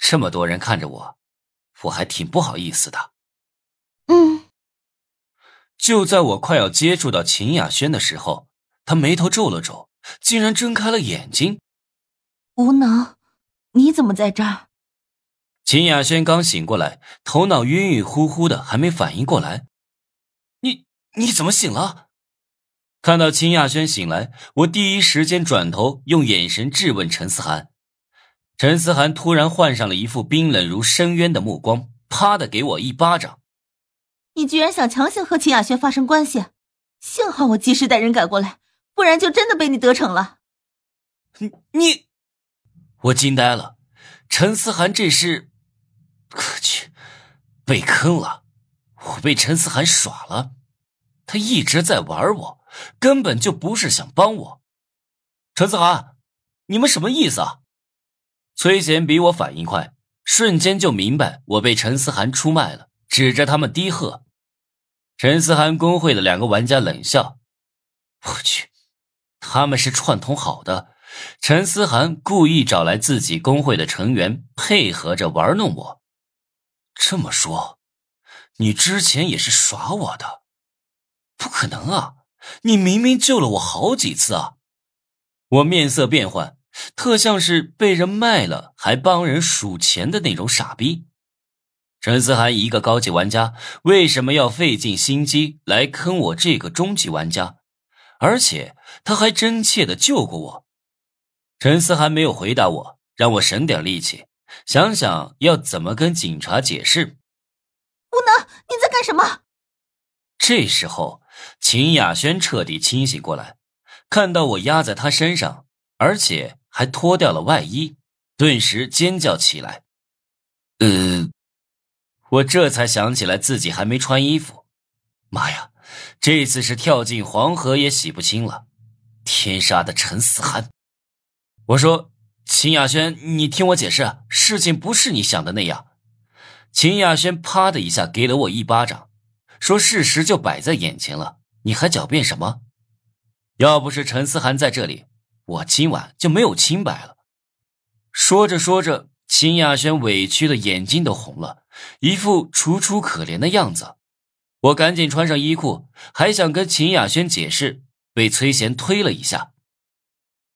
这么多人看着我，我还挺不好意思的。嗯。就在我快要接触到秦雅轩的时候，他眉头皱了皱，竟然睁开了眼睛。无能，你怎么在这儿？秦雅轩刚醒过来，头脑晕晕乎乎的，还没反应过来。你你怎么醒了？看到秦雅轩醒来，我第一时间转头，用眼神质问陈思涵。陈思涵突然换上了一副冰冷如深渊的目光，啪的给我一巴掌。你居然想强行和秦雅轩发生关系？幸好我及时带人赶过来，不然就真的被你得逞了。你你，我惊呆了。陈思涵这是，我去，被坑了！我被陈思涵耍了，他一直在玩我。根本就不是想帮我，陈思涵，你们什么意思啊？崔贤比我反应快，瞬间就明白我被陈思涵出卖了，指着他们低喝。陈思涵工会的两个玩家冷笑：“我去，他们是串通好的，陈思涵故意找来自己工会的成员，配合着玩弄我。这么说，你之前也是耍我的？不可能啊！”你明明救了我好几次啊！我面色变幻，特像是被人卖了还帮人数钱的那种傻逼。陈思涵一个高级玩家，为什么要费尽心机来坑我这个中级玩家？而且他还真切的救过我。陈思涵没有回答我，让我省点力气，想想要怎么跟警察解释。无能，你在干什么？这时候。秦雅轩彻底清醒过来，看到我压在他身上，而且还脱掉了外衣，顿时尖叫起来。呃，我这才想起来自己还没穿衣服。妈呀，这次是跳进黄河也洗不清了！天杀的陈思涵！我说秦雅轩，你听我解释，事情不是你想的那样。秦雅轩啪的一下给了我一巴掌。说事实就摆在眼前了，你还狡辩什么？要不是陈思涵在这里，我今晚就没有清白了。说着说着，秦雅轩委屈的眼睛都红了，一副楚楚可怜的样子。我赶紧穿上衣裤，还想跟秦雅轩解释，被崔贤推了一下。